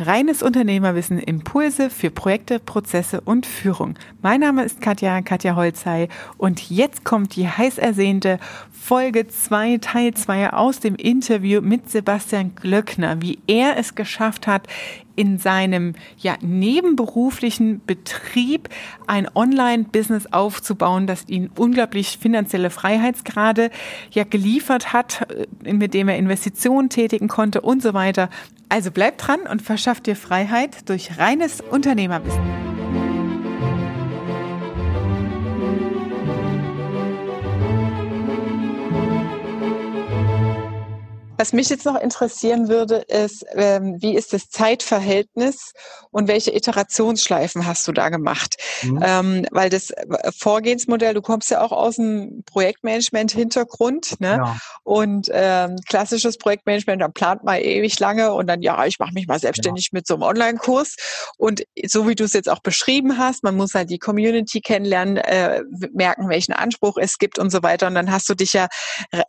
Reines Unternehmerwissen, Impulse für Projekte, Prozesse und Führung. Mein Name ist Katja, Katja Holzei und jetzt kommt die heiß ersehnte Folge 2, Teil 2 aus dem Interview mit Sebastian Glöckner, wie er es geschafft hat, in seinem ja, nebenberuflichen Betrieb ein Online-Business aufzubauen, das ihn unglaublich finanzielle Freiheitsgrade ja geliefert hat, äh, mit dem er Investitionen tätigen konnte und so weiter. Also bleib dran und verschaff dir Freiheit durch reines Unternehmerwissen. Was mich jetzt noch interessieren würde, ist, ähm, wie ist das Zeitverhältnis und welche Iterationsschleifen hast du da gemacht? Mhm. Ähm, weil das äh, Vorgehensmodell, du kommst ja auch aus dem Projektmanagement-Hintergrund, ne? Ja. Und ähm, klassisches Projektmanagement, da plant man ewig lange und dann, ja, ich mache mich mal selbstständig ja. mit so einem Online-Kurs. Und so wie du es jetzt auch beschrieben hast, man muss halt die Community kennenlernen, äh, merken, welchen Anspruch es gibt und so weiter. Und dann hast du dich ja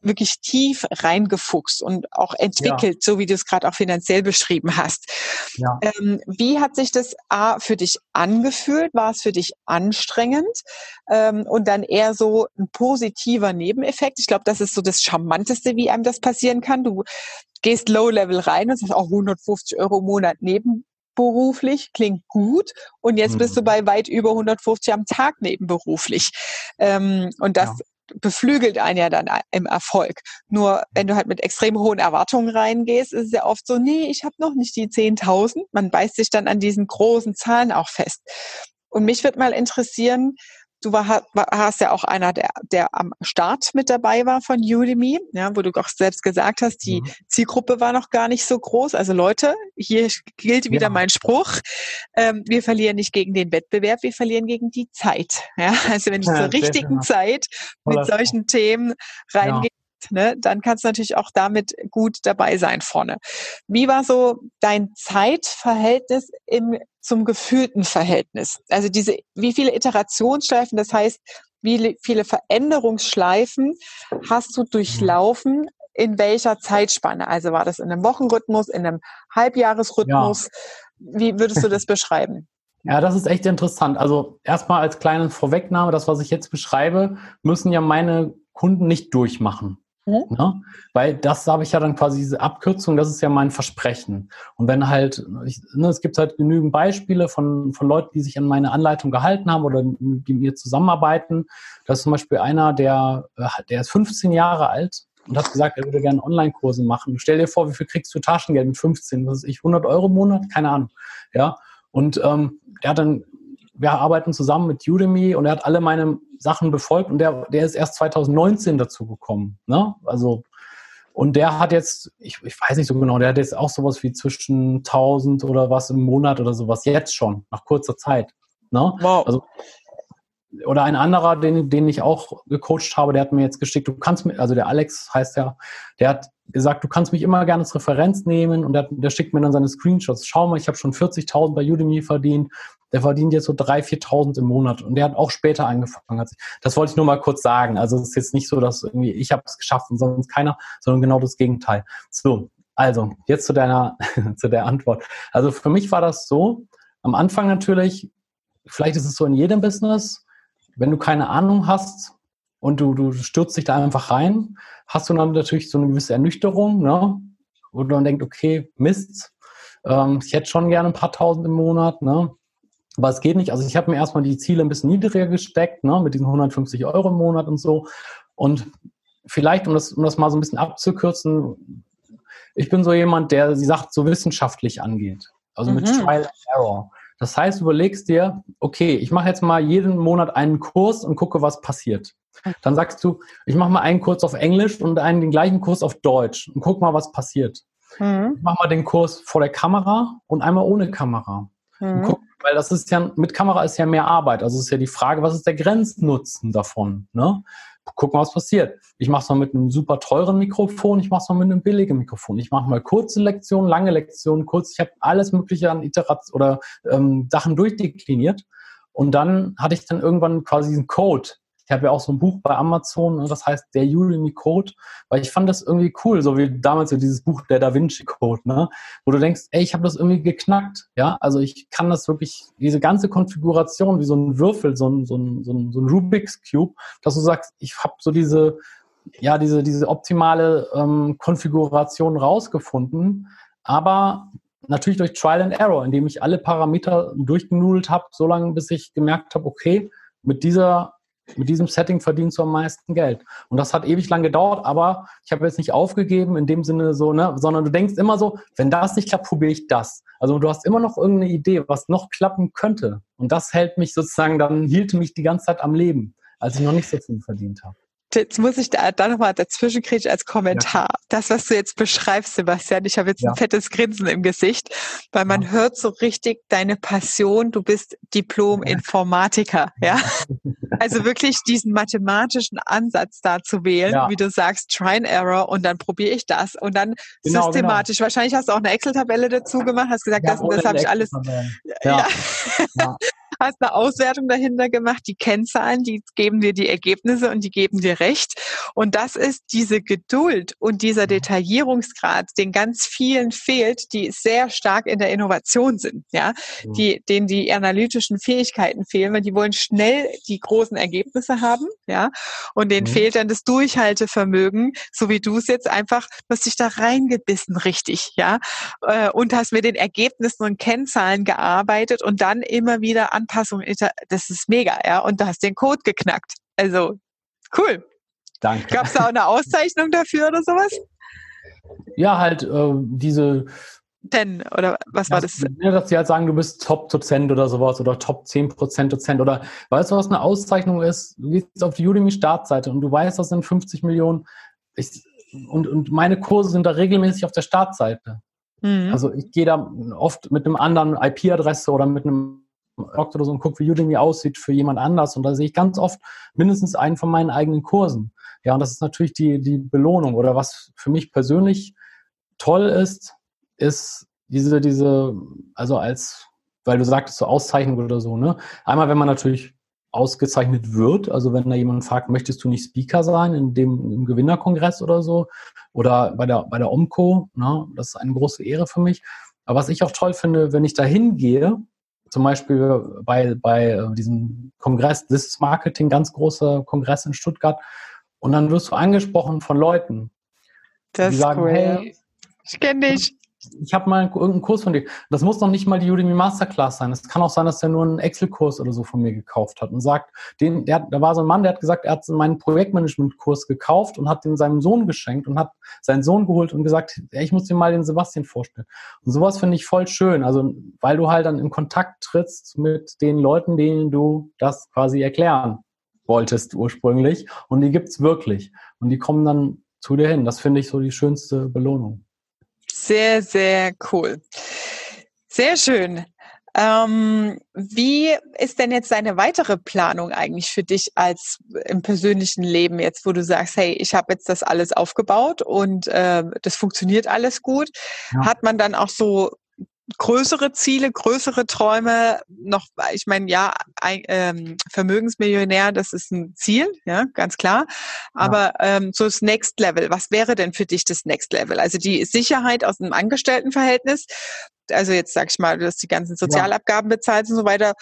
wirklich tief reingefuchst und auch entwickelt, ja. so wie du es gerade auch finanziell beschrieben hast. Ja. Ähm, wie hat sich das A für dich angefühlt? War es für dich anstrengend? Ähm, und dann eher so ein positiver Nebeneffekt. Ich glaube, das ist so das Charmanteste, wie einem das passieren kann. Du gehst Low-Level rein und sagst auch 150 Euro im Monat nebenberuflich, klingt gut. Und jetzt bist du mhm. bei weit über 150 am Tag nebenberuflich. Ähm, und das ja beflügelt einen ja dann im Erfolg. Nur wenn du halt mit extrem hohen Erwartungen reingehst, ist es ja oft so, nee, ich habe noch nicht die 10.000. Man beißt sich dann an diesen großen Zahlen auch fest. Und mich wird mal interessieren, Du war, warst ja auch einer, der, der am Start mit dabei war von Udemy, ja, wo du auch selbst gesagt hast, die mhm. Zielgruppe war noch gar nicht so groß. Also Leute, hier gilt wieder ja. mein Spruch. Ähm, wir verlieren nicht gegen den Wettbewerb, wir verlieren gegen die Zeit. Ja, also wenn ich ja, zur richtigen Zeit mit solchen Themen reingehe, ne, dann kannst du natürlich auch damit gut dabei sein vorne. Wie war so dein Zeitverhältnis im, zum gefühlten Verhältnis? Also diese, wie viele Iterationsschleifen, das heißt, wie viele Veränderungsschleifen hast du durchlaufen in welcher Zeitspanne? Also war das in einem Wochenrhythmus, in einem Halbjahresrhythmus? Ja. Wie würdest du das beschreiben? Ja, das ist echt interessant. Also erstmal als kleine Vorwegnahme, das, was ich jetzt beschreibe, müssen ja meine Kunden nicht durchmachen. Mhm. Ne? Weil das habe ich ja dann quasi diese Abkürzung, das ist ja mein Versprechen. Und wenn halt, ich, ne, es gibt halt genügend Beispiele von, von Leuten, die sich an meine Anleitung gehalten haben oder die mit mir zusammenarbeiten. Da ist zum Beispiel einer, der, äh, der ist 15 Jahre alt und hat gesagt, er würde gerne Online-Kurse machen. Stell dir vor, wie viel kriegst du Taschengeld mit 15? Was ist ich, 100 Euro im Monat? Keine Ahnung. Ja. Und ähm, der hat dann wir arbeiten zusammen mit Udemy und er hat alle meine Sachen befolgt und der, der ist erst 2019 dazu gekommen. Ne? Also, und der hat jetzt, ich, ich weiß nicht so genau, der hat jetzt auch sowas wie zwischen 1000 oder was im Monat oder sowas jetzt schon, nach kurzer Zeit. Ne? Wow. Also, oder ein anderer, den, den ich auch gecoacht habe, der hat mir jetzt geschickt, du kannst mir, also der Alex heißt ja, der hat gesagt, du kannst mich immer gerne als Referenz nehmen und der, der schickt mir dann seine Screenshots. Schau mal, ich habe schon 40.000 bei Udemy verdient. Der verdient jetzt so 3.000, 4.000 im Monat und der hat auch später angefangen. Das wollte ich nur mal kurz sagen. Also es ist jetzt nicht so, dass irgendwie ich habe es geschafft und sonst keiner, sondern genau das Gegenteil. So, also jetzt zu deiner, zu der Antwort. Also für mich war das so, am Anfang natürlich, vielleicht ist es so in jedem Business, wenn du keine Ahnung hast und du, du stürzt dich da einfach rein, hast du dann natürlich so eine gewisse Ernüchterung, ne? wo du dann denkst, okay, Mist, ähm, ich hätte schon gerne ein paar tausend im Monat, ne? Aber es geht nicht. Also ich habe mir erstmal die Ziele ein bisschen niedriger gesteckt, ne? mit diesen 150 Euro im Monat und so. Und vielleicht, um das, um das mal so ein bisschen abzukürzen, ich bin so jemand, der die Sache so wissenschaftlich angeht. Also mit mhm. Trial and Error. Das heißt, du überlegst dir, okay, ich mache jetzt mal jeden Monat einen Kurs und gucke, was passiert. Dann sagst du, ich mache mal einen Kurs auf Englisch und einen den gleichen Kurs auf Deutsch und guck mal, was passiert. Mhm. Ich mache mal den Kurs vor der Kamera und einmal ohne Kamera. Mhm. Guck, weil das ist ja, mit Kamera ist ja mehr Arbeit. Also ist ja die Frage, was ist der Grenznutzen davon? Ne? guck mal, was passiert. Ich mache es mal mit einem super teuren Mikrofon, ich mache es mal mit einem billigen Mikrofon. Ich mache mal kurze Lektionen, lange Lektionen, kurz. Ich habe alles Mögliche an Iteration oder ähm, Sachen durchdekliniert. Und dann hatte ich dann irgendwann quasi diesen Code, Ich habe ja auch so ein Buch bei Amazon, ne, das heißt der Udemy Code, weil ich fand das irgendwie cool, so wie damals so dieses Buch der Da Vinci Code, ne? wo du denkst, ey, ich habe das irgendwie geknackt, ja, also ich kann das wirklich, diese ganze Konfiguration wie so ein Würfel, so ein, so ein, so ein, so ein Rubik's Cube, dass du sagst, ich habe so diese, ja, diese, diese optimale ähm, Konfiguration rausgefunden, aber natürlich durch Trial and Error, indem ich alle Parameter durchgenudelt habe, so lange, bis ich gemerkt habe, okay, mit dieser mit diesem Setting verdienst du am meisten Geld. Und das hat ewig lang gedauert, aber ich habe jetzt nicht aufgegeben in dem Sinne so, ne, sondern du denkst immer so, wenn das nicht klappt, probiere ich das. Also du hast immer noch irgendeine Idee, was noch klappen könnte. Und das hält mich sozusagen, dann hielt mich die ganze Zeit am Leben, als ich noch nicht so viel verdient habe. Jetzt muss ich da, da nochmal dazwischen kriechen als Kommentar. Ja. Das, was du jetzt beschreibst, Sebastian, ich habe jetzt ja. ein fettes Grinsen im Gesicht, weil man ja. hört so richtig deine Passion. Du bist Diplom-Informatiker, ja. Also wirklich diesen mathematischen Ansatz da zu wählen, wie du sagst, Try and Error und dann probiere ich das und dann genau, genau. systematisch. Genau. Wahrscheinlich hast du auch eine Excel-Tabelle dazu gemacht, hast gesagt, das und das habe ich alles. Ja. hast eine Auswertung dahinter gemacht, die Kennzahlen, die geben dir die Ergebnisse und die geben dir recht. Und das ist diese Geduld und dieser mhm. Detaillierungsgrad, den ganz vielen fehlt, die sehr stark in der Innovation sind, ja, mhm. die, denen die analytischen Fähigkeiten fehlen, weil die wollen schnell die großen Ergebnisse haben, ja, und denen mhm. fehlt dann das Durchhaltevermögen, so wie du es jetzt einfach, du hast dich da reingebissen, richtig, ja, äh, und hast mit den Ergebnissen und Kennzahlen gearbeitet und dann immer wieder an Anpassung, das ist mega, ja. Und du hast den Code geknackt. Also cool. Danke. Gab es da auch eine Auszeichnung dafür oder sowas? Ja, halt äh, diese. Ten oder was war das? Ja, dass sie halt sagen, du bist Top-Dozent oder sowas oder Top 10% Dozent oder weißt du, was eine Auszeichnung ist? Du gehst auf die Udemy-Startseite und du weißt, das sind 50 Millionen. Ich, und, und meine Kurse sind da regelmäßig auf der Startseite. Mhm. Also ich gehe da oft mit einem anderen IP-Adresse oder mit einem oder so und gucke, wie Udemy aussieht für jemand anders. Und da sehe ich ganz oft mindestens einen von meinen eigenen Kursen. Ja, und das ist natürlich die, die Belohnung. Oder was für mich persönlich toll ist, ist diese, diese, also als, weil du sagtest, so Auszeichnung oder so, ne? Einmal, wenn man natürlich ausgezeichnet wird, also wenn da jemand fragt, möchtest du nicht Speaker sein in dem im Gewinnerkongress oder so oder bei der bei der Omco, ne? Das ist eine große Ehre für mich. Aber was ich auch toll finde, wenn ich da hingehe zum Beispiel bei, bei äh, diesem Kongress, This is Marketing, ganz großer Kongress in Stuttgart. Und dann wirst du angesprochen von Leuten, das die sagen, cool, hey, ich kenne dich ich habe mal irgendeinen Kurs von dir. Das muss noch nicht mal die Udemy Masterclass sein. Es kann auch sein, dass er nur einen Excel-Kurs oder so von mir gekauft hat und sagt, den, der, da war so ein Mann, der hat gesagt, er hat meinen Projektmanagement-Kurs gekauft und hat den seinem Sohn geschenkt und hat seinen Sohn geholt und gesagt, ich muss dir mal den Sebastian vorstellen. Und sowas finde ich voll schön. Also, weil du halt dann in Kontakt trittst mit den Leuten, denen du das quasi erklären wolltest ursprünglich. Und die gibt's wirklich. Und die kommen dann zu dir hin. Das finde ich so die schönste Belohnung. Sehr, sehr cool. Sehr schön. Ähm, wie ist denn jetzt deine weitere Planung eigentlich für dich als im persönlichen Leben jetzt, wo du sagst, hey, ich habe jetzt das alles aufgebaut und äh, das funktioniert alles gut? Ja. Hat man dann auch so größere Ziele, größere Träume noch, ich meine, ja, ein, ähm, Vermögensmillionär, das ist ein Ziel, ja, ganz klar. Aber ja. ähm, so das Next Level, was wäre denn für dich das Next Level? Also die Sicherheit aus einem Angestelltenverhältnis, also jetzt sag ich mal, du hast die ganzen Sozialabgaben bezahlt und so weiter,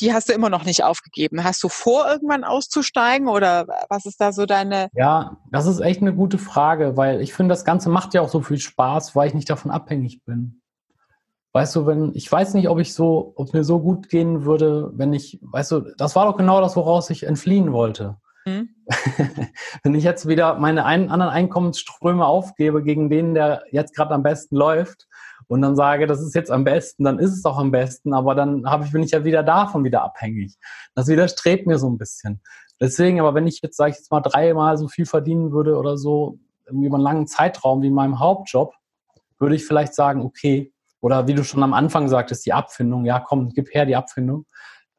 die hast du immer noch nicht aufgegeben. Hast du vor, irgendwann auszusteigen oder was ist da so deine? Ja, das ist echt eine gute Frage, weil ich finde, das Ganze macht ja auch so viel Spaß, weil ich nicht davon abhängig bin. Weißt du, wenn, ich weiß nicht, ob ich so, ob es mir so gut gehen würde, wenn ich, weißt du, das war doch genau das, woraus ich entfliehen wollte. Mhm. wenn ich jetzt wieder meine ein, anderen Einkommensströme aufgebe gegen den, der jetzt gerade am besten läuft und dann sage, das ist jetzt am besten, dann ist es auch am besten, aber dann habe ich, bin ich ja wieder davon wieder abhängig. Das widerstrebt mir so ein bisschen. Deswegen, aber wenn ich jetzt, sage ich jetzt mal, dreimal so viel verdienen würde oder so, irgendwie über einen langen Zeitraum wie in meinem Hauptjob, würde ich vielleicht sagen, okay, oder wie du schon am Anfang sagtest, die Abfindung. Ja, komm, gib her die Abfindung.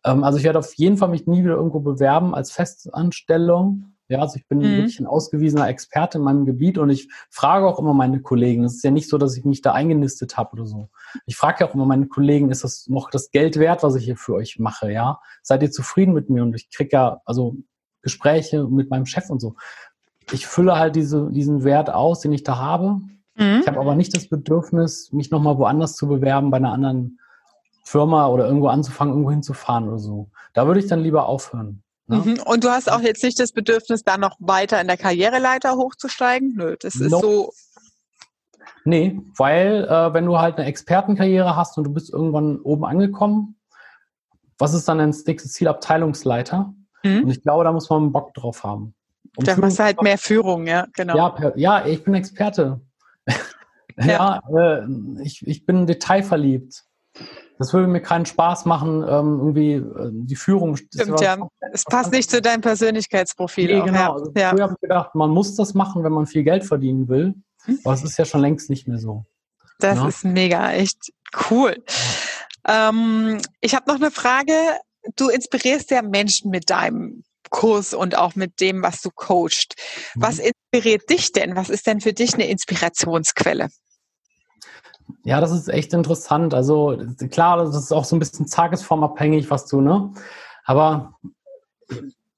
Ähm, also ich werde auf jeden Fall mich nie wieder irgendwo bewerben als Festanstellung. Ja, also ich bin mhm. wirklich ein ausgewiesener Experte in meinem Gebiet und ich frage auch immer meine Kollegen. Es ist ja nicht so, dass ich mich da eingenistet habe oder so. Ich frage ja auch immer meine Kollegen, ist das noch das Geld wert, was ich hier für euch mache? Ja, seid ihr zufrieden mit mir? Und ich kriege ja, also Gespräche mit meinem Chef und so. Ich fülle halt diese, diesen Wert aus, den ich da habe. Mhm. Ich habe aber nicht das Bedürfnis, mich nochmal woanders zu bewerben, bei einer anderen Firma oder irgendwo anzufangen, irgendwo hinzufahren oder so. Da würde ich dann lieber aufhören. Ne? Mhm. Und du hast auch jetzt nicht das Bedürfnis, da noch weiter in der Karriereleiter hochzusteigen? Nö, das ist no. so. Nee, weil äh, wenn du halt eine Expertenkarriere hast und du bist irgendwann oben angekommen, was ist dann das nächste Ziel? Abteilungsleiter. Mhm. Und ich glaube, da muss man Bock drauf haben. Um da machst du halt mehr Führung, ja, genau. Ja, per, ja ich bin Experte. Ja, ja äh, ich, ich bin detailverliebt. Das würde mir keinen Spaß machen, ähm, irgendwie äh, die Führung. Stimmt, ja. Es passt nicht zu deinem Persönlichkeitsprofil. Nee, auch, genau. Ja. Also ja. Früher habe ich gedacht, man muss das machen, wenn man viel Geld verdienen will. Hm? Aber es ist ja schon längst nicht mehr so. Das ja? ist mega, echt cool. Ähm, ich habe noch eine Frage. Du inspirierst ja Menschen mit deinem Kurs und auch mit dem, was du coachst. Was mhm. inspiriert dich denn? Was ist denn für dich eine Inspirationsquelle? Ja, das ist echt interessant. Also klar, das ist auch so ein bisschen tagesformabhängig, was du, ne? Aber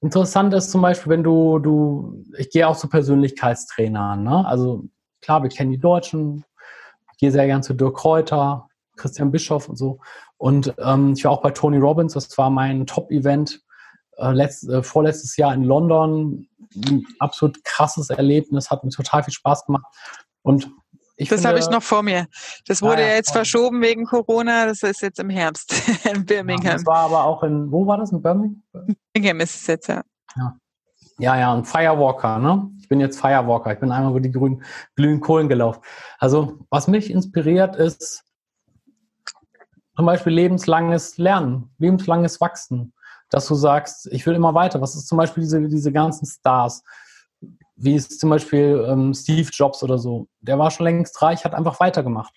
interessant ist zum Beispiel, wenn du, du, ich gehe auch zu Persönlichkeitstrainern, ne? Also klar, wir kennen die Deutschen, ich gehe sehr gern zu Dirk Kräuter, Christian Bischoff und so. Und ähm, ich war auch bei Tony Robbins, das war mein Top-Event äh, äh, vorletztes Jahr in London. Ein absolut krasses Erlebnis, hat mir total viel Spaß gemacht. Und ich das habe ich noch vor mir. Das wurde ja, ja jetzt verschoben wegen Corona. Das ist jetzt im Herbst in Birmingham. Ja, das war aber auch in, wo war das? In Birmingham? Birmingham ist es jetzt, ja. Ja, ja, ja ein Firewalker, ne? Ich bin jetzt Firewalker. Ich bin einmal über die grünen, glühenden Kohlen gelaufen. Also, was mich inspiriert, ist zum Beispiel lebenslanges Lernen, lebenslanges Wachsen. Dass du sagst, ich will immer weiter. Was ist zum Beispiel diese, diese ganzen Stars? Wie es zum Beispiel ähm, Steve Jobs oder so, der war schon längst reich, hat einfach weitergemacht,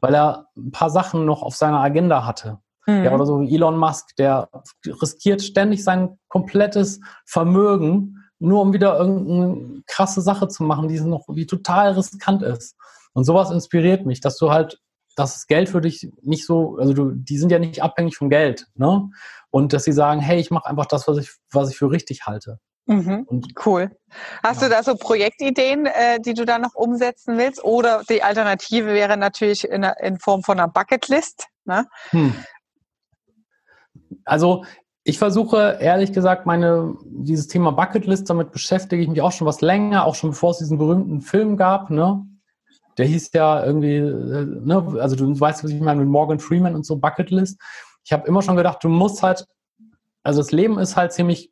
weil er ein paar Sachen noch auf seiner Agenda hatte. Mhm. Ja, oder so wie Elon Musk, der riskiert ständig sein komplettes Vermögen, nur um wieder irgendeine krasse Sache zu machen, die noch wie total riskant ist. Und sowas inspiriert mich, dass du halt, dass das Geld für dich nicht so, also du, die sind ja nicht abhängig vom Geld, ne? Und dass sie sagen, hey, ich mache einfach das, was ich, was ich für richtig halte. Mhm, cool. Hast ja. du da so Projektideen, äh, die du da noch umsetzen willst? Oder die Alternative wäre natürlich in, in Form von einer Bucketlist. Ne? Hm. Also ich versuche ehrlich gesagt, meine dieses Thema Bucketlist, damit beschäftige ich mich auch schon was länger, auch schon bevor es diesen berühmten Film gab. Ne? Der hieß ja irgendwie, äh, ne? also du weißt, was ich meine mit Morgan Freeman und so Bucketlist. Ich habe immer schon gedacht, du musst halt, also das Leben ist halt ziemlich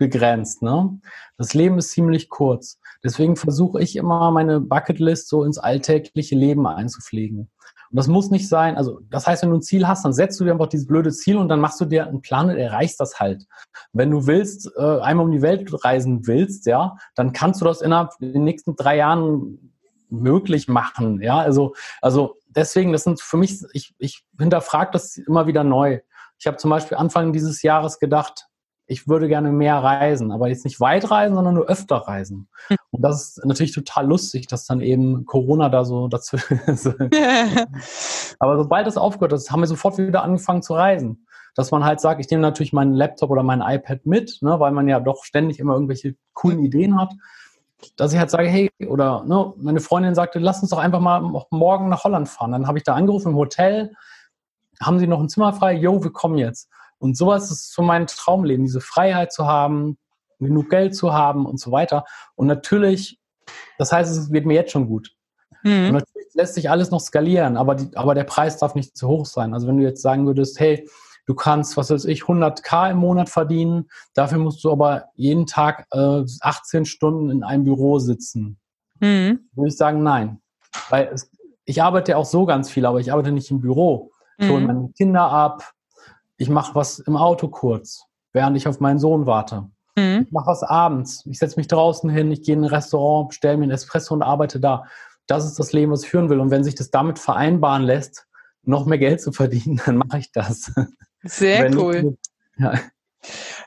begrenzt. Ne? Das Leben ist ziemlich kurz. Deswegen versuche ich immer, meine Bucketlist so ins alltägliche Leben einzupflegen. Und das muss nicht sein, also das heißt, wenn du ein Ziel hast, dann setzt du dir einfach dieses blöde Ziel und dann machst du dir einen Plan und erreichst das halt. Wenn du willst, äh, einmal um die Welt reisen willst, ja, dann kannst du das innerhalb den nächsten drei Jahren möglich machen. Ja, also, also deswegen, das sind für mich, ich, ich hinterfrage das immer wieder neu. Ich habe zum Beispiel Anfang dieses Jahres gedacht, ich würde gerne mehr reisen, aber jetzt nicht weit reisen, sondern nur öfter reisen. Hm. Und das ist natürlich total lustig, dass dann eben Corona da so dazu ist. aber sobald es aufgehört ist, haben wir sofort wieder angefangen zu reisen. Dass man halt sagt, ich nehme natürlich meinen Laptop oder mein iPad mit, ne, weil man ja doch ständig immer irgendwelche coolen. Ideen hat. Dass ich halt sage, hey, oder ne, meine Freundin sagte, lass uns doch einfach mal morgen nach Holland fahren. Dann habe ich da angerufen im Hotel, haben Sie noch ein Zimmer frei? Jo, wir kommen jetzt. Und sowas ist so mein Traumleben, diese Freiheit zu haben, genug Geld zu haben und so weiter. Und natürlich, das heißt, es wird mir jetzt schon gut. Mhm. Und natürlich lässt sich alles noch skalieren, aber, die, aber der Preis darf nicht zu hoch sein. Also wenn du jetzt sagen würdest, hey, du kannst, was weiß ich, 100k im Monat verdienen, dafür musst du aber jeden Tag äh, 18 Stunden in einem Büro sitzen. Mhm. Würde ich sagen, nein. Weil es, ich arbeite ja auch so ganz viel, aber ich arbeite nicht im Büro. Ich hole mhm. meine Kinder ab, ich mache was im Auto kurz, während ich auf meinen Sohn warte. Mhm. Ich mache was abends. Ich setze mich draußen hin, ich gehe in ein Restaurant, bestelle mir ein Espresso und arbeite da. Das ist das Leben, was ich führen will. Und wenn sich das damit vereinbaren lässt, noch mehr Geld zu verdienen, dann mache ich das. Sehr cool. Ich, ja.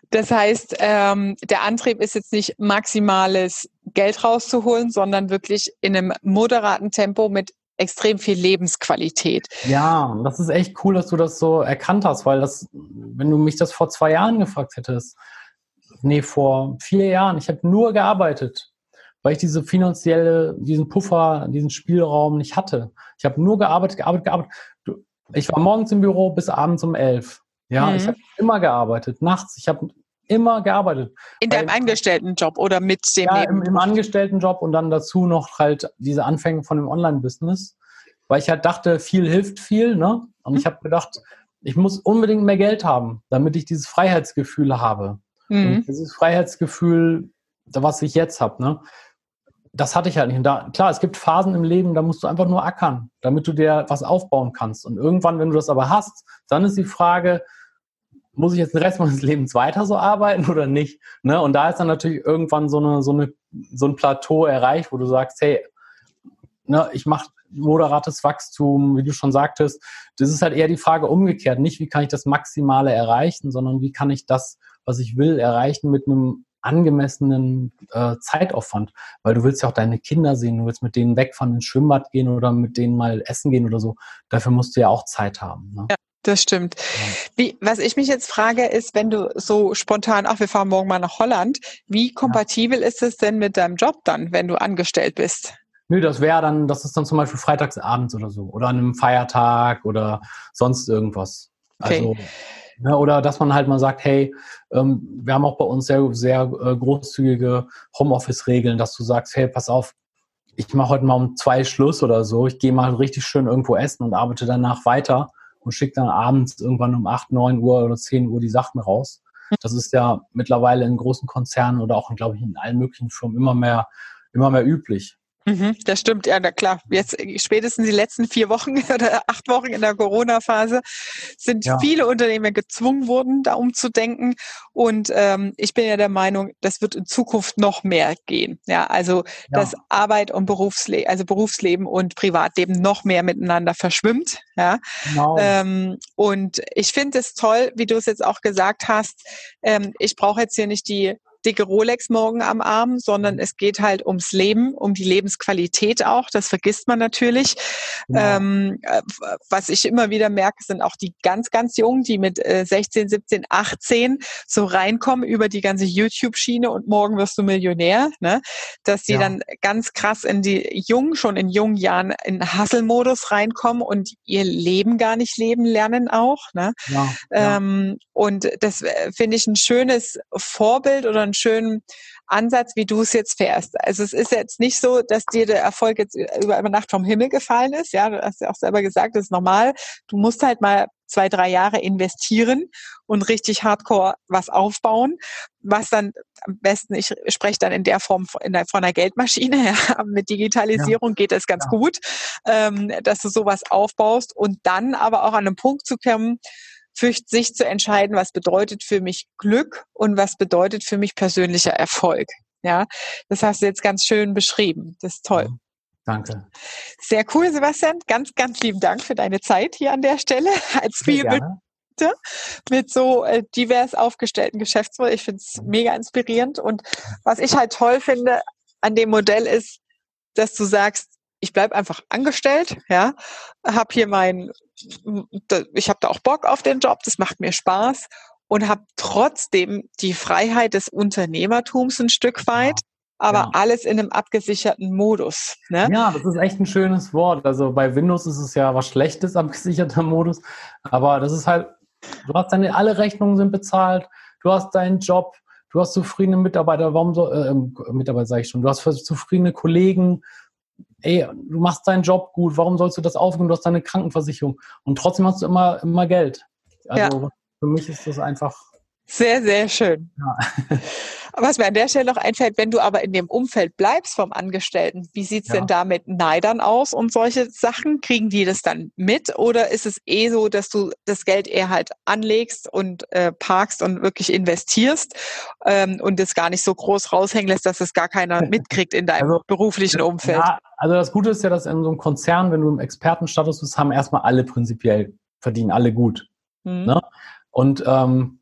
Das heißt, ähm, der Antrieb ist jetzt nicht maximales Geld rauszuholen, sondern wirklich in einem moderaten Tempo mit extrem viel Lebensqualität. Ja, das ist echt cool, dass du das so erkannt hast, weil das, wenn du mich das vor zwei Jahren gefragt hättest, nee, vor vier Jahren. Ich habe nur gearbeitet, weil ich diese finanzielle, diesen Puffer, diesen Spielraum nicht hatte. Ich habe nur gearbeitet, gearbeitet, gearbeitet. Ich war morgens im Büro bis abends um elf. Ja, mhm. ich habe immer gearbeitet, nachts. Ich habe immer gearbeitet. In deinem Angestelltenjob oder mit dem ja, im, im Angestelltenjob und dann dazu noch halt diese Anfänge von dem Online-Business, weil ich halt dachte, viel hilft viel, ne? Und mhm. ich habe gedacht, ich muss unbedingt mehr Geld haben, damit ich dieses Freiheitsgefühl habe. Mhm. Und dieses Freiheitsgefühl, was ich jetzt habe, ne? Das hatte ich halt nicht. Und da, klar, es gibt Phasen im Leben, da musst du einfach nur ackern, damit du dir was aufbauen kannst. Und irgendwann, wenn du das aber hast, dann ist die Frage, muss ich jetzt den Rest meines Lebens weiter so arbeiten oder nicht? Ne? Und da ist dann natürlich irgendwann so, eine, so, eine, so ein Plateau erreicht, wo du sagst, hey, ne, ich mache moderates Wachstum, wie du schon sagtest. Das ist halt eher die Frage umgekehrt. Nicht, wie kann ich das Maximale erreichen, sondern wie kann ich das, was ich will, erreichen mit einem angemessenen äh, Zeitaufwand, weil du willst ja auch deine Kinder sehen, du willst mit denen wegfahren ins Schwimmbad gehen oder mit denen mal essen gehen oder so. Dafür musst du ja auch Zeit haben. Ne? Ja. Das stimmt. Wie, was ich mich jetzt frage, ist, wenn du so spontan, ach, wir fahren morgen mal nach Holland, wie kompatibel ja. ist es denn mit deinem Job dann, wenn du angestellt bist? Nö, das wäre dann, das ist dann zum Beispiel freitagsabends oder so oder an einem Feiertag oder sonst irgendwas. Okay. Also, ne, oder dass man halt mal sagt, hey, ähm, wir haben auch bei uns sehr, sehr äh, großzügige Homeoffice-Regeln, dass du sagst, hey, pass auf, ich mache heute mal um zwei Schluss oder so, ich gehe mal richtig schön irgendwo essen und arbeite danach weiter und schickt dann abends irgendwann um 8, 9 Uhr oder 10 Uhr die Sachen raus. Das ist ja mittlerweile in großen Konzernen oder auch, glaube ich, in allen möglichen Firmen immer mehr, immer mehr üblich. Mhm, das stimmt, ja, na klar. Jetzt spätestens die letzten vier Wochen oder acht Wochen in der Corona-Phase sind ja. viele Unternehmen gezwungen worden, da umzudenken. Und ähm, ich bin ja der Meinung, das wird in Zukunft noch mehr gehen. Ja, also ja. dass Arbeit und Berufsleben, also Berufsleben und Privatleben noch mehr miteinander verschwimmt. Ja. Genau. Ähm, und ich finde es toll, wie du es jetzt auch gesagt hast. Ähm, ich brauche jetzt hier nicht die dicke Rolex morgen am Arm, sondern es geht halt ums Leben, um die Lebensqualität auch. Das vergisst man natürlich. Ja. Ähm, äh, was ich immer wieder merke, sind auch die ganz, ganz Jungen, die mit äh, 16, 17, 18 so reinkommen über die ganze YouTube-Schiene und morgen wirst du Millionär, ne? dass die ja. dann ganz krass in die Jungen, schon in jungen Jahren in Hustle-Modus reinkommen und ihr Leben gar nicht leben lernen auch. Ne? Ja, ähm, und das äh, finde ich ein schönes Vorbild oder ein einen schönen Ansatz, wie du es jetzt fährst. Also es ist jetzt nicht so, dass dir der Erfolg jetzt über Nacht vom Himmel gefallen ist. Ja, du hast ja auch selber gesagt, das ist normal. Du musst halt mal zwei, drei Jahre investieren und richtig hardcore was aufbauen, was dann am besten, ich spreche dann in der Form der, von einer Geldmaschine, ja, mit Digitalisierung ja. geht das ganz ja. gut, ähm, dass du sowas aufbaust und dann aber auch an einem Punkt zu kommen, für sich zu entscheiden, was bedeutet für mich Glück und was bedeutet für mich persönlicher Erfolg. Ja, das hast du jetzt ganz schön beschrieben. Das ist toll. Danke. Sehr cool, Sebastian. Ganz, ganz lieben Dank für deine Zeit hier an der Stelle als Spielbild mit so äh, divers aufgestellten Geschäftsmodellen. Ich finde es mega inspirierend. Und was ich halt toll finde an dem Modell ist, dass du sagst, ich bleibe einfach angestellt, ja, habe hier mein, ich habe da auch Bock auf den Job, das macht mir Spaß und habe trotzdem die Freiheit des Unternehmertums ein Stück weit, aber ja. alles in einem abgesicherten Modus. Ne? Ja, das ist echt ein schönes Wort. Also bei Windows ist es ja was Schlechtes, abgesicherter Modus, aber das ist halt, du hast deine, alle Rechnungen sind bezahlt, du hast deinen Job, du hast zufriedene Mitarbeiter, warum so, äh, Mitarbeiter sage ich schon, du hast zufriedene Kollegen, ey, du machst deinen Job gut, warum sollst du das aufgeben? Du hast deine Krankenversicherung und trotzdem hast du immer, immer Geld. Also ja. für mich ist das einfach. Sehr, sehr schön. Ja. Was mir an der Stelle noch einfällt, wenn du aber in dem Umfeld bleibst vom Angestellten, wie sieht's ja. denn da mit Neidern aus und solche Sachen? Kriegen die das dann mit oder ist es eh so, dass du das Geld eher halt anlegst und äh, parkst und wirklich investierst ähm, und es gar nicht so groß raushängen lässt, dass es gar keiner mitkriegt in deinem also, beruflichen Umfeld? Ja, also das Gute ist ja, dass in so einem Konzern, wenn du im Expertenstatus bist, haben erstmal alle prinzipiell verdienen alle gut. Mhm. Ne? Und ähm,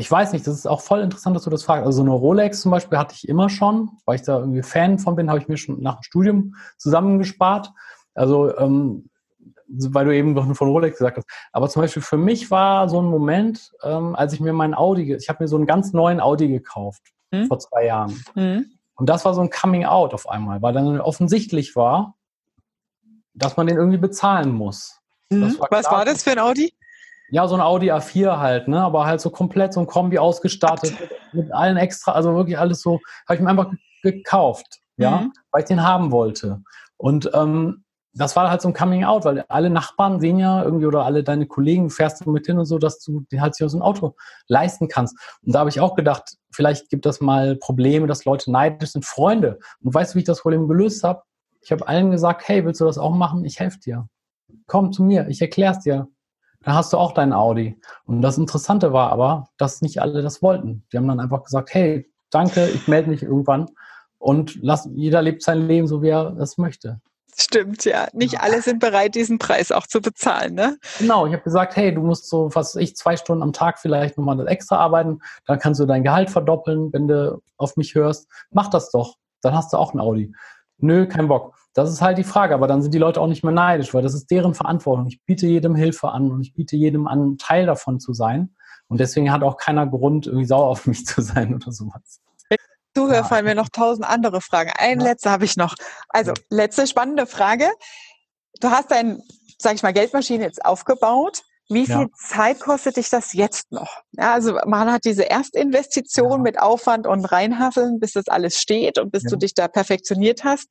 ich weiß nicht, das ist auch voll interessant, dass du das fragst. Also so eine Rolex zum Beispiel hatte ich immer schon, weil ich da irgendwie Fan von bin, habe ich mir schon nach dem Studium zusammengespart. Also ähm, weil du eben noch von Rolex gesagt hast. Aber zum Beispiel für mich war so ein Moment, ähm, als ich mir meinen Audi, ich habe mir so einen ganz neuen Audi gekauft hm? vor zwei Jahren. Hm? Und das war so ein Coming Out auf einmal, weil dann offensichtlich war, dass man den irgendwie bezahlen muss. Hm? War Was war das für ein Audi? Ja, so ein Audi A4 halt, ne? Aber halt so komplett so ein Kombi ausgestattet mit, mit allen extra, also wirklich alles so, habe ich mir einfach gekauft, ja, mhm. weil ich den haben wollte. Und ähm, das war halt so ein Coming Out, weil alle Nachbarn sehen ja irgendwie oder alle deine Kollegen fährst du mit hin und so, dass du dir halt so ein Auto leisten kannst. Und da habe ich auch gedacht, vielleicht gibt das mal Probleme, dass Leute neidisch sind, Freunde. Und weißt du, wie ich das Problem gelöst habe? Ich habe allen gesagt, hey, willst du das auch machen? Ich helfe dir. Komm zu mir, ich erkläre es dir. Dann hast du auch deinen Audi. Und das Interessante war aber, dass nicht alle das wollten. Die haben dann einfach gesagt, hey, danke, ich melde mich irgendwann und lass, jeder lebt sein Leben so, wie er es möchte. Stimmt, ja. Nicht ja. alle sind bereit, diesen Preis auch zu bezahlen, ne? Genau, ich habe gesagt, hey, du musst so, was ich, zwei Stunden am Tag vielleicht nochmal extra arbeiten, dann kannst du dein Gehalt verdoppeln, wenn du auf mich hörst. Mach das doch. Dann hast du auch ein Audi. Nö, kein Bock. Das ist halt die Frage, aber dann sind die Leute auch nicht mehr neidisch, weil das ist deren Verantwortung. Ich biete jedem Hilfe an und ich biete jedem an, Teil davon zu sein. Und deswegen hat auch keiner Grund, irgendwie sauer auf mich zu sein oder sowas. Zuhörer ja. fallen mir noch tausend andere Fragen. Ein ja. letzter habe ich noch. Also, letzte spannende Frage. Du hast dein, sag ich mal, Geldmaschine jetzt aufgebaut. Wie viel ja. Zeit kostet dich das jetzt noch? Ja, also man hat diese Erstinvestition ja. mit Aufwand und Reinhasseln, bis das alles steht und bis ja. du dich da perfektioniert hast.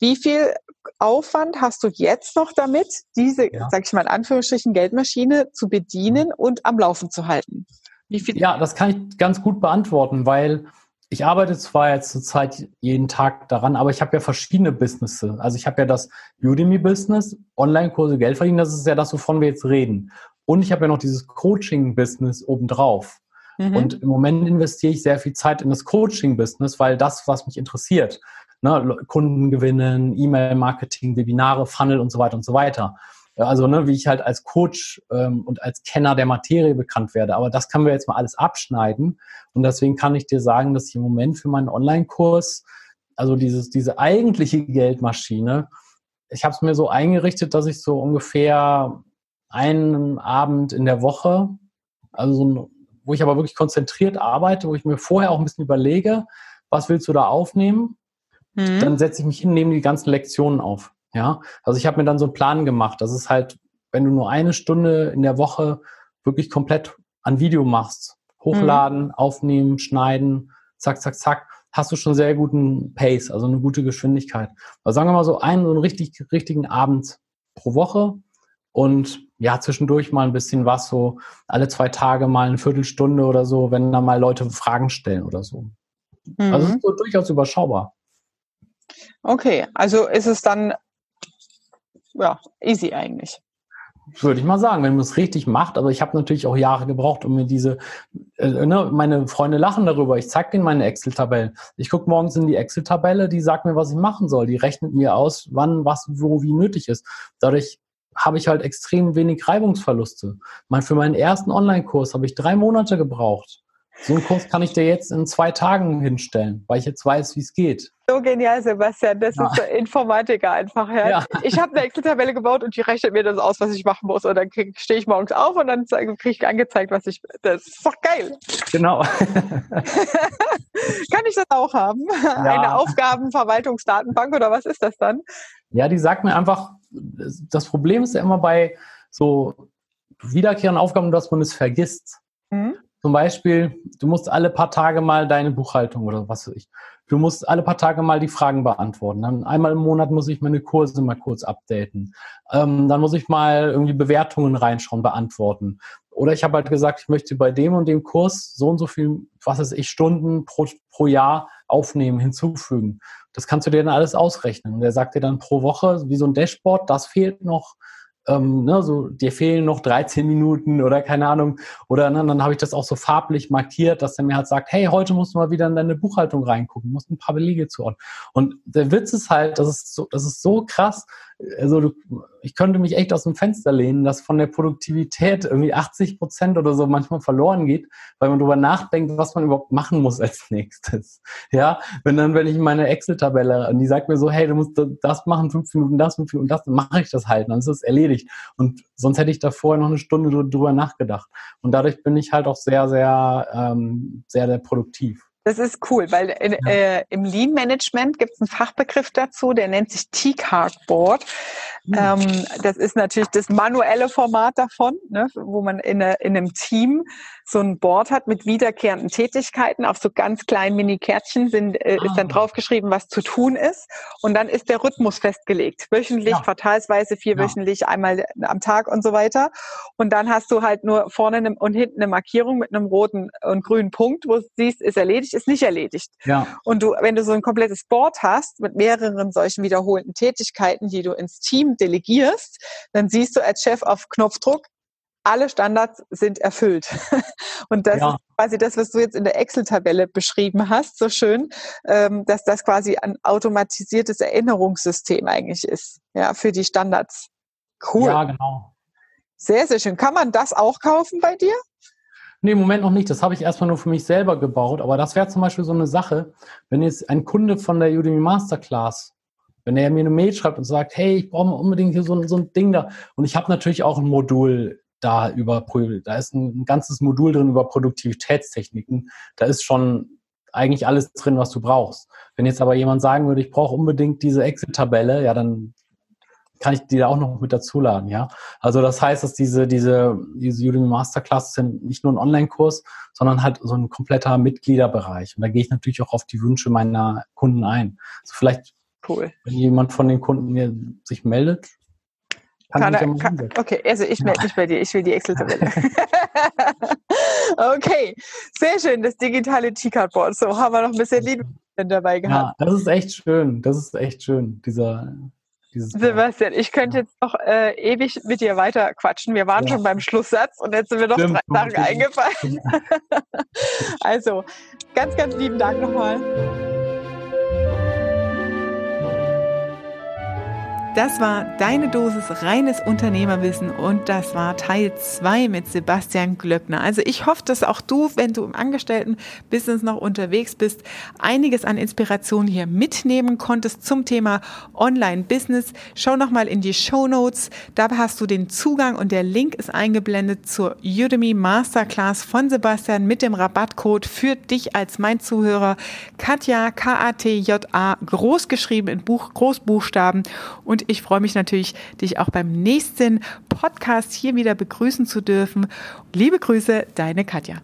Wie viel Aufwand hast du jetzt noch damit, diese, sag ich mal in Anführungsstrichen, Geldmaschine zu bedienen und am Laufen zu halten? Wie viel? Ja, das kann ich ganz gut beantworten, weil ich arbeite zwar jetzt zurzeit jeden Tag daran, aber ich habe ja verschiedene Businesses. Also ich habe ja das Udemy-Business, Online-Kurse, Geld verdienen, das ist ja das, wovon wir jetzt reden. Und ich habe ja noch dieses Coaching-Business obendrauf. Mhm. Und im Moment investiere ich sehr viel Zeit in das Coaching-Business, weil das, was mich interessiert, ne, Kunden gewinnen, E-Mail-Marketing, Webinare, Funnel und so weiter und so weiter. Also ne, wie ich halt als Coach ähm, und als Kenner der Materie bekannt werde. Aber das können wir jetzt mal alles abschneiden. Und deswegen kann ich dir sagen, dass ich im Moment für meinen Online-Kurs, also dieses, diese eigentliche Geldmaschine, ich habe es mir so eingerichtet, dass ich so ungefähr einen Abend in der Woche, also so ein, wo ich aber wirklich konzentriert arbeite, wo ich mir vorher auch ein bisschen überlege, was willst du da aufnehmen? Mhm. Dann setze ich mich hin, nehme die ganzen Lektionen auf. Ja, also ich habe mir dann so einen Plan gemacht. Das ist halt, wenn du nur eine Stunde in der Woche wirklich komplett an Video machst, hochladen, mhm. aufnehmen, schneiden, zack, zack, zack, hast du schon sehr guten Pace, also eine gute Geschwindigkeit. Also sagen wir mal so einen, so einen richtig, richtigen Abend pro Woche und ja, zwischendurch mal ein bisschen was, so alle zwei Tage mal eine Viertelstunde oder so, wenn da mal Leute Fragen stellen oder so. Mhm. Also es ist so durchaus überschaubar. Okay, also ist es dann ja easy eigentlich. Würde ich mal sagen, wenn man es richtig macht. Aber ich habe natürlich auch Jahre gebraucht, um mir diese, äh, ne, meine Freunde lachen darüber. Ich zeige denen meine Excel-Tabellen. Ich gucke morgens in die Excel-Tabelle, die sagt mir, was ich machen soll. Die rechnet mir aus, wann, was, wo, wie nötig ist. Dadurch habe ich halt extrem wenig Reibungsverluste. Mal für meinen ersten Online-Kurs habe ich drei Monate gebraucht. So einen Kurs kann ich dir jetzt in zwei Tagen hinstellen, weil ich jetzt weiß, wie es geht. So genial, Sebastian. Das ja. ist Informatiker einfach. Ja. ja. Ich habe eine Excel-Tabelle gebaut und die rechnet mir das aus, was ich machen muss. Und dann stehe ich morgens auf und dann kriege ich angezeigt, was ich. Das ist doch geil. Genau. kann ich das auch haben? Ja. Eine Aufgabenverwaltungsdatenbank oder was ist das dann? Ja, die sagt mir einfach, das Problem ist ja immer bei so wiederkehrenden Aufgaben, dass man es vergisst. Mhm. Zum Beispiel, du musst alle paar Tage mal deine Buchhaltung oder was weiß ich. Du musst alle paar Tage mal die Fragen beantworten. Dann einmal im Monat muss ich meine Kurse mal kurz updaten. Ähm, dann muss ich mal irgendwie Bewertungen reinschauen, beantworten. Oder ich habe halt gesagt, ich möchte bei dem und dem Kurs so und so viel, was weiß ich, Stunden pro, pro Jahr aufnehmen, hinzufügen. Das kannst du dir dann alles ausrechnen. Und er sagt dir dann pro Woche, wie so ein Dashboard, das fehlt noch, ähm, ne, so, dir fehlen noch 13 Minuten oder keine Ahnung. Oder ne, dann habe ich das auch so farblich markiert, dass er mir halt sagt, hey, heute musst du mal wieder in deine Buchhaltung reingucken, musst ein paar Belege zuordnen. Und der Witz ist halt, das ist so, das ist so krass, also du, ich könnte mich echt aus dem Fenster lehnen, dass von der Produktivität irgendwie 80 Prozent oder so manchmal verloren geht, weil man darüber nachdenkt, was man überhaupt machen muss als nächstes. Ja, wenn dann, wenn ich meine Excel-Tabelle, und die sagt mir so, hey, du musst das machen, fünf Minuten das, fünf Minuten das, dann mache ich das halt, dann ist das erledigt. Und sonst hätte ich da vorher noch eine Stunde drüber nachgedacht. Und dadurch bin ich halt auch sehr, sehr, ähm, sehr, sehr produktiv. Das ist cool, weil in, ja. äh, im Lean Management gibt es einen Fachbegriff dazu, der nennt sich T-Cardboard. Mhm. Ähm, das ist natürlich das manuelle Format davon, ne, wo man in, eine, in einem Team so ein Board hat mit wiederkehrenden Tätigkeiten. Auf so ganz kleinen Mini-Kärtchen sind, äh, ah. ist dann ah. draufgeschrieben, was zu tun ist. Und dann ist der Rhythmus festgelegt. Wöchentlich, ja. quartalsweise, vierwöchentlich, ja. einmal am Tag und so weiter. Und dann hast du halt nur vorne und hinten eine Markierung mit einem roten und grünen Punkt, wo du siehst, ist erledigt, ist nicht erledigt. Ja. Und du, wenn du so ein komplettes Board hast mit mehreren solchen wiederholten Tätigkeiten, die du ins Team delegierst, dann siehst du als Chef auf Knopfdruck, alle Standards sind erfüllt. Und das ja. ist quasi das, was du jetzt in der Excel-Tabelle beschrieben hast, so schön, ähm, dass das quasi ein automatisiertes Erinnerungssystem eigentlich ist, ja, für die Standards. Cool. Ja, genau. Sehr, sehr schön. Kann man das auch kaufen bei dir? Nee, im Moment noch nicht. Das habe ich erstmal nur für mich selber gebaut. Aber das wäre zum Beispiel so eine Sache, wenn jetzt ein Kunde von der Udemy Masterclass, wenn er mir eine Mail schreibt und sagt, hey, ich brauche unbedingt hier so, so ein Ding da. Und ich habe natürlich auch ein Modul da über, da ist ein ganzes Modul drin über Produktivitätstechniken. Da ist schon eigentlich alles drin, was du brauchst. Wenn jetzt aber jemand sagen würde, ich brauche unbedingt diese Exit-Tabelle, ja, dann kann ich die da auch noch mit dazuladen, ja. Also das heißt, dass diese, diese, diese Udemy Masterclass sind nicht nur ein Online-Kurs, sondern halt so ein kompletter Mitgliederbereich. Und da gehe ich natürlich auch auf die Wünsche meiner Kunden ein. Also vielleicht, cool. wenn jemand von den Kunden mir sich meldet, kann kann, kann, okay, also ich melde mich bei dir, ich will die Excel-Tabelle. okay, sehr schön, das digitale T-Cardboard. So haben wir noch ein bisschen Lied dabei gehabt. Ja, das ist echt schön, das ist echt schön, dieser Sebastian, ich könnte jetzt noch äh, ewig mit dir weiter quatschen. Wir waren ja. schon beim Schlusssatz und jetzt sind mir noch Stimmt, drei Sachen eingefallen. also, ganz, ganz lieben Dank nochmal. Das war deine Dosis reines Unternehmerwissen und das war Teil 2 mit Sebastian Glöckner. Also ich hoffe, dass auch du, wenn du im Angestelltenbusiness noch unterwegs bist, einiges an Inspiration hier mitnehmen konntest zum Thema Online-Business. Schau nochmal in die Show Notes. Da hast du den Zugang und der Link ist eingeblendet zur Udemy Masterclass von Sebastian mit dem Rabattcode für dich als mein Zuhörer. Katja, K-A-T-J-A, großgeschrieben in Buch, Großbuchstaben und und ich freue mich natürlich, dich auch beim nächsten Podcast hier wieder begrüßen zu dürfen. Liebe Grüße, deine Katja.